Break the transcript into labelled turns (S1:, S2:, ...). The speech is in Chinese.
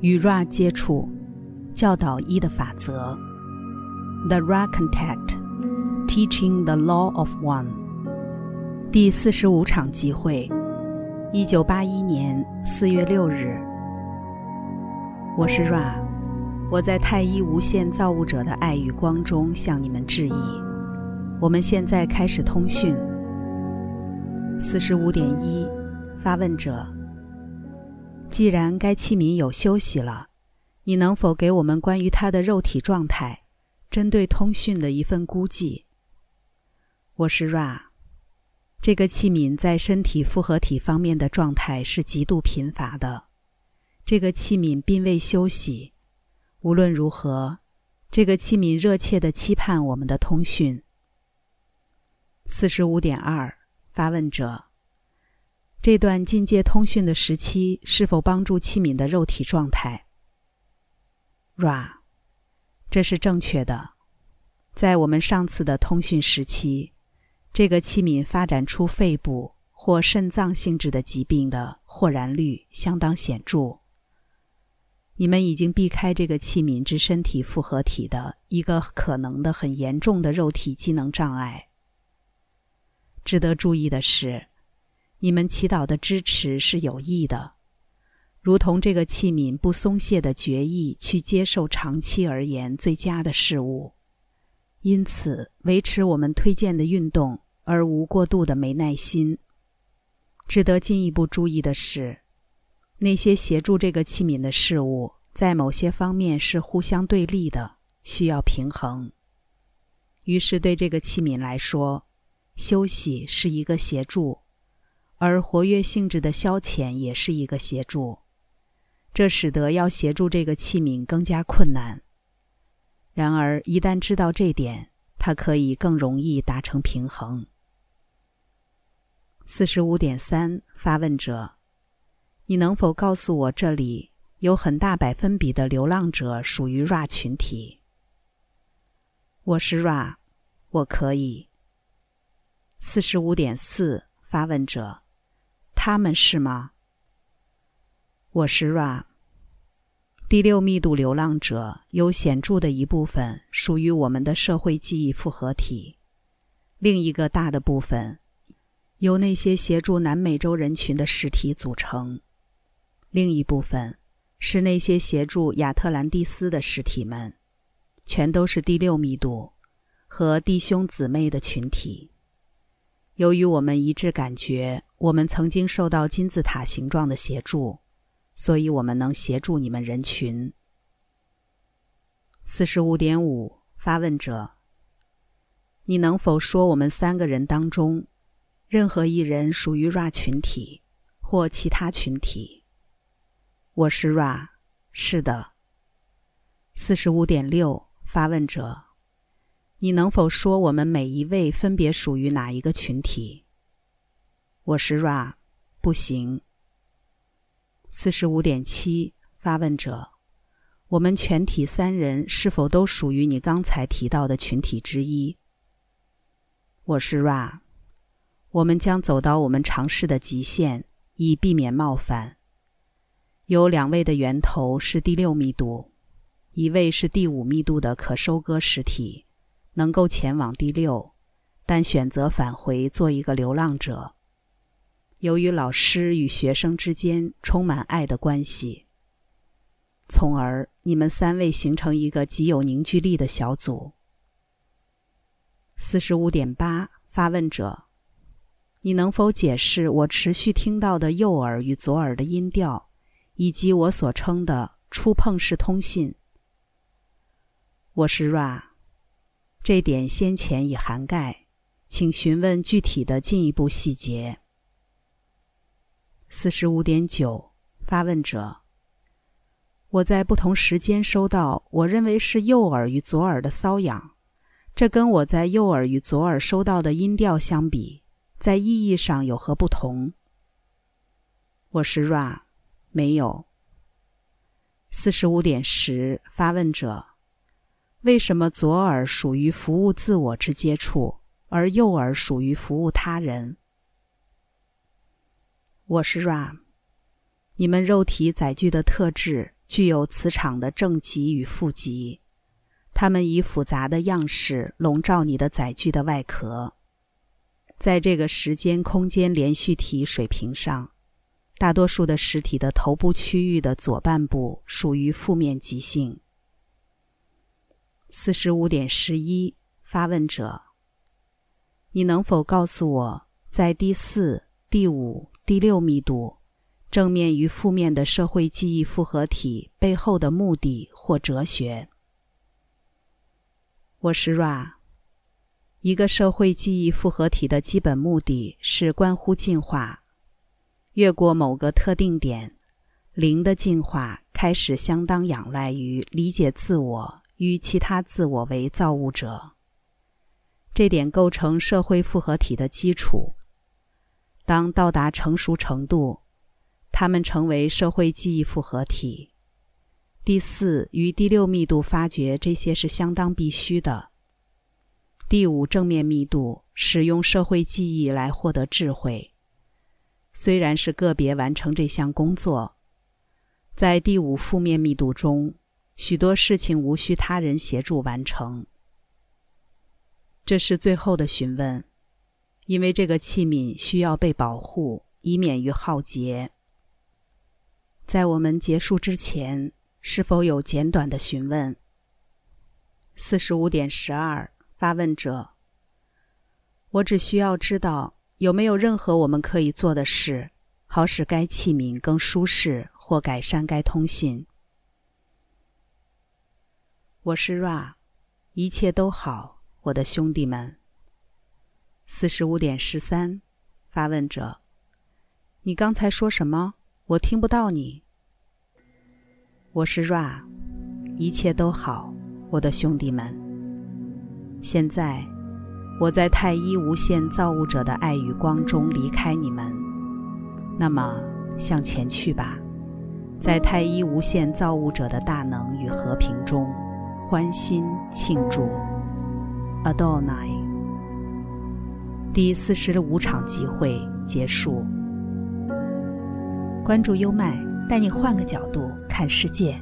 S1: 与 Ra 接触，教导一的法则。The Ra Contact, Teaching the Law of One。第四十五场集会，一九八一年四月六日。我是 Ra，我在太一无限造物者的爱与光中向你们致意。我们现在开始通讯。四十五点一，发问者。既然该器皿有休息了，你能否给我们关于它的肉体状态，针对通讯的一份估计？我是 Ra，这个器皿在身体复合体方面的状态是极度贫乏的。这个器皿并未休息。无论如何，这个器皿热切地期盼我们的通讯。四十五点二，发问者。这段境界通讯的时期是否帮助器皿的肉体状态？Ra，这是正确的。在我们上次的通讯时期，这个器皿发展出肺部或肾脏性质的疾病的豁然率相当显著。你们已经避开这个器皿之身体复合体的一个可能的很严重的肉体机能障碍。值得注意的是。你们祈祷的支持是有益的，如同这个器皿不松懈的决意去接受长期而言最佳的事物。因此，维持我们推荐的运动而无过度的没耐心。值得进一步注意的是，那些协助这个器皿的事物在某些方面是互相对立的，需要平衡。于是，对这个器皿来说，休息是一个协助。而活跃性质的消遣也是一个协助，这使得要协助这个器皿更加困难。然而，一旦知道这点，它可以更容易达成平衡。四十五点三，发问者，你能否告诉我，这里有很大百分比的流浪者属于 Ra 群体？我是 Ra，我可以。四十五点四，发问者。他们是吗？我是 Ra。第六密度流浪者有显著的一部分属于我们的社会记忆复合体，另一个大的部分由那些协助南美洲人群的实体组成，另一部分是那些协助亚特兰蒂斯的实体们，全都是第六密度和弟兄姊妹的群体。由于我们一致感觉。我们曾经受到金字塔形状的协助，所以我们能协助你们人群。四十五点五，发问者，你能否说我们三个人当中，任何一人属于 Ra 群体或其他群体？我是 Ra，是的。四十五点六，发问者，你能否说我们每一位分别属于哪一个群体？我是 Ra，不行。四十五点七，发问者，我们全体三人是否都属于你刚才提到的群体之一？我是 Ra，我们将走到我们尝试的极限，以避免冒犯。有两位的源头是第六密度，一位是第五密度的可收割实体，能够前往第六，但选择返回做一个流浪者。由于老师与学生之间充满爱的关系，从而你们三位形成一个极有凝聚力的小组。四十五点八，发问者，你能否解释我持续听到的右耳与左耳的音调，以及我所称的触碰式通信？我是 Ra，这点先前已涵盖，请询问具体的进一步细节。四十五点九，发问者。我在不同时间收到我认为是右耳与左耳的瘙痒，这跟我在右耳与左耳收到的音调相比，在意义上有何不同？我是 Ra，没有。四十五点十，发问者。为什么左耳属于服务自我之接触，而右耳属于服务他人？我是 Ram 你们肉体载具的特质具有磁场的正极与负极，它们以复杂的样式笼罩你的载具的外壳。在这个时间空间连续体水平上，大多数的实体的头部区域的左半部属于负面极性。四十五点十一，发问者，你能否告诉我，在第四、第五、第六密度，正面与负面的社会记忆复合体背后的目的或哲学？我是 Ra。一个社会记忆复合体的基本目的是关乎进化。越过某个特定点，零的进化开始相当仰赖于理解自我与其他自我为造物者。这点构成社会复合体的基础。当到达成熟程度，他们成为社会记忆复合体。第四与第六密度发掘这些是相当必须的。第五正面密度使用社会记忆来获得智慧，虽然是个别完成这项工作，在第五负面密度中，许多事情无需他人协助完成。这是最后的询问，因为这个器皿需要被保护，以免于浩劫。在我们结束之前，是否有简短的询问？四十五点十二。发问者：我只需要知道有没有任何我们可以做的事，好使该器皿更舒适或改善该通信。我是 Ra，一切都好，我的兄弟们。四十五点十三，发问者：你刚才说什么？我听不到你。我是 Ra，一切都好，我的兄弟们。现在，我在太一无限造物者的爱与光中离开你们。那么，向前去吧，在太一无限造物者的大能与和平中，欢欣庆祝。Adonai。第四十五场集会结束。关注优麦，带你换个角度看世界。